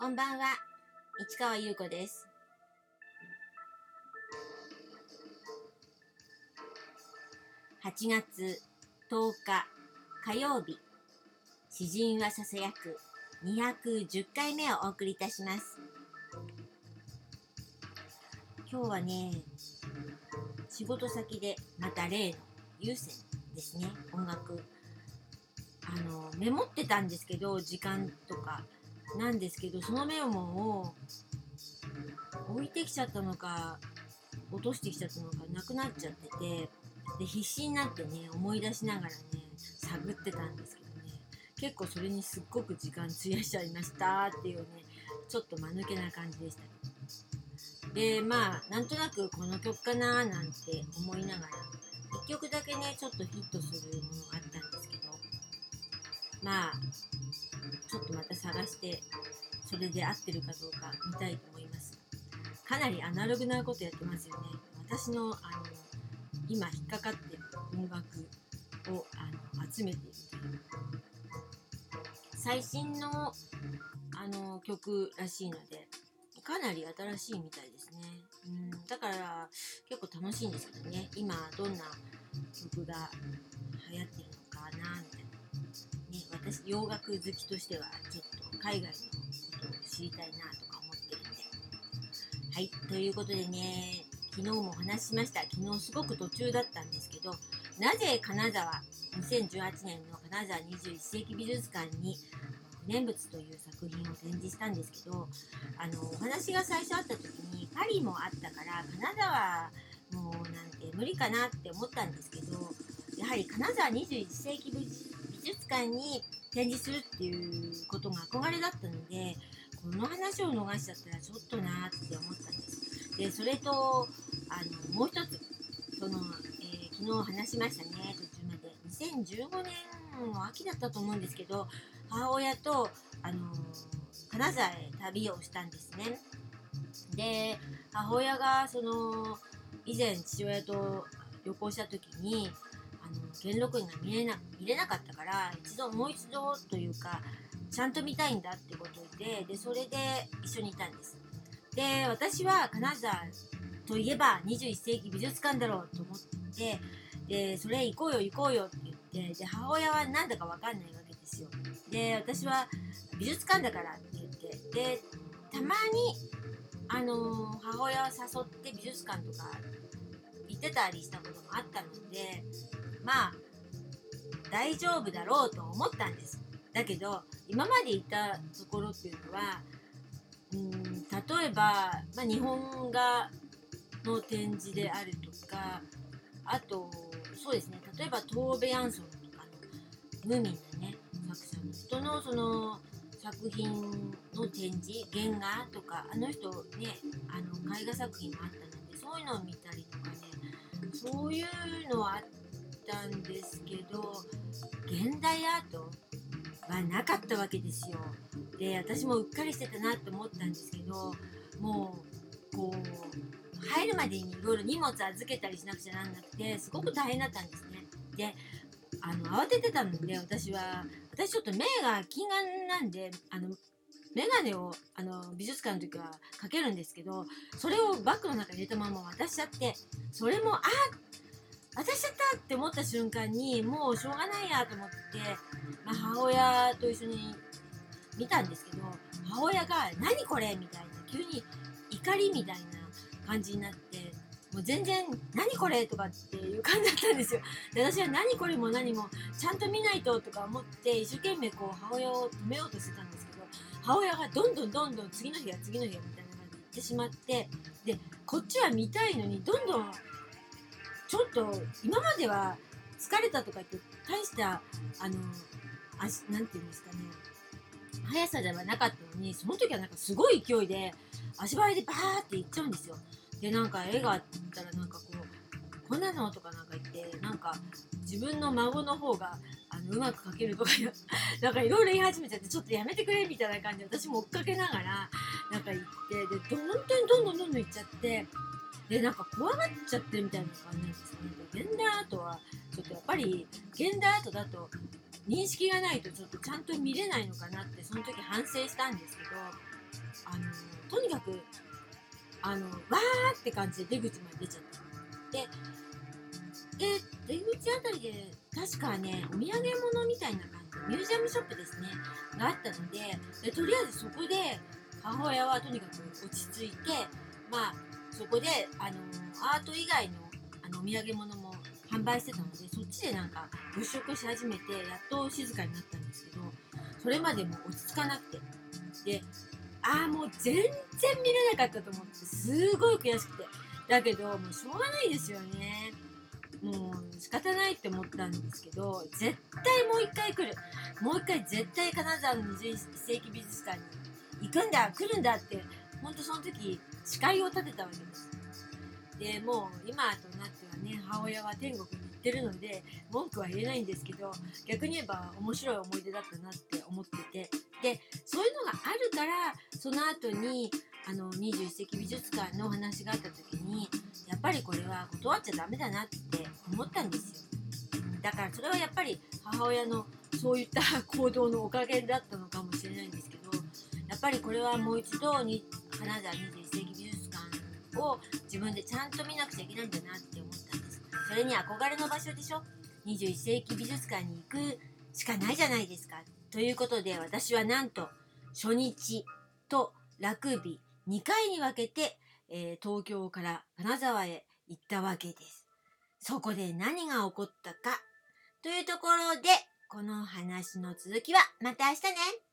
こんばんは、市川優子です。8月10日火曜日、詩人はささやく210回目をお送りいたします。今日はね、仕事先でまた例の有線ですね、音楽。あの、メモってたんですけど、時間とか。なんですけどそのメモを置いてきちゃったのか落としてきちゃったのかなくなっちゃっててで必死になってね思い出しながらね探ってたんですけどね。結構それにすっごく時間費やしちゃいましたっていうねちょっと間抜けな感じでした。でまあなんとなくこの曲かななんて思いながら1曲だけねちょっとヒットするものがあったんですけどまあちょっとまた探してそれで合ってるかどうか見たいと思います。かなりアナログなことやってますよね。私のあの今引っかかってる音楽をあの集めているという。最新のあの曲らしいのでかなり新しいみたいですね。うんだから結構楽しいんですけどね。今どんな曲が流行ってるのかなみたいな。ね、私洋楽好きとしてはちょっと海外のことを知りたいなとか思ってるんで。はいということでね昨日もお話ししました。昨日すごく途中だったんですけどなぜ金沢2018年の金沢21世紀美術館に不念仏という作品を展示したんですけどあのお話が最初あった時にパリもあったから金沢もうなんて無理かなって思ったんですけどやはり金沢21世紀美術館に展示するっていうことが憧れだったのでこの話を逃しちゃったらちょっとなって思ったんです。でそれとあのもう一つその、えー昨日話しましたね。途中まで。2015年の秋だったと思うんですけど母親とあの金沢へ旅をしたんですね。で母親がその以前父親と旅行した時に元禄院が見れな見れなかったから一度もう一度というかちゃんと見たいんだってことででそれで一緒にいたんです。で私は金沢といえば21世紀美術館だろうと思ってでそれ行こうよ行こうよって言ってで母親はなんだかわかんないわけですよ。で私は美術館だからって言ってでたまにあの母親を誘って美術館とか行ってたりしたこともあったのでまあ大丈夫だろうと思ったんです。だけど今までいたところっていうのはうん例えば、まあ、日本画の展示であるとかあとそうですね例えばトーベ・ヤンソンとかのムーミンのね。作者の人のその作品の展示原画とかあの人ねあの絵画作品もあったのでそういうのを見たりとかねそういうのはあったんですけど現代アートはなかったわけですよ。で私もうっかりしてたなって思ったんですけどもうこう入るまでにいろいろ荷物預けたりしなくちゃなんなくてすごく大変だったんですね。であの慌ててたので私は私ちょっと目が近眼なんであのメガネをあの美術館の時はかけるんですけどそれをバッグの中に入れたまま渡しちゃってそれもあ渡しちゃったって思った瞬間にもうしょうがないやと思って、まあ、母親と一緒に見たんですけど母親が「何これ?」みたいな急に怒りみたいな感じになってもう全然「何これ?」とかっていう感じだったんですよで私は何これも何もちゃんと見ないととか思って一生懸命こう母親を止めようとしてたんですけど母親がどんどんどんどん次の日が次の日がみたいな感じで言ってしまってでこっちは見たいのにどんどんちょっと今までは疲れたとかって大したあの足なんていうんですかね。速さではなかったのにその時はなんかすごい勢いで足早でバーって行っちゃうんですよ。でなんか絵があったらなんかこうこんなのとかなんか言ってなんか自分の孫の方があのうまく描けるとか なんかいろいろ言い始めちゃってちょっとやめてくれみたいな感じで私も追っかけながらなんか行ってで本当にどんどんどんどん行っちゃってでなんか怖がっちゃってるみたいな感じなんですね。現代アートはちょっとやっぱり現代アートだと認識がないとちょっとちゃんと見れないのかなってその時反省したんですけどあのとにかくあのわーって感じで出口まで出ちゃってでで出口あたりで確かねお土産物みたいな感じミュージアムショップですねがあったのででとりあえずそこで母親はとにかく落ち着いてまあそこであのアート以外のあのお土産物も販売してたのでそっちでなんか物色し始めてやっと静かになったんですけどそれまでも落ち着かなくて。でああもう全然見れなかったと思ってすごい悔しくて。だけどもうしょうがないですよね。もう仕方ないって思ったんですけど絶対もう一回来る。もう一回絶対金沢の21世紀美術館に行くんだ来るんだってほんとその時誓いを立てたわけです。でもう今となってはね母親は天国に行ってるので文句は言えないんですけど逆に言えば面白い思い出だったなって思ってて。でそういうのがあるからその後にあの21世紀美術館のお話があった時にやっぱりこれは断っちゃダメだなって思ったんですよ。だからそれはやっぱり母親のそういった行動のおかげだったのかもしれないんですけどやっぱりこれはもう一度金沢21世紀美術館を自分でちゃんと見なくちゃいけないんだなって思ったんです。それに憧れの場所でしょ？21世紀美術館に行くしかないじゃないですか。ということで私はなんと初日と楽日2回に分けて、えー東京から金沢へ行ったわけです。そこで何が起こったかというところでこの話の続きはまた明日ね。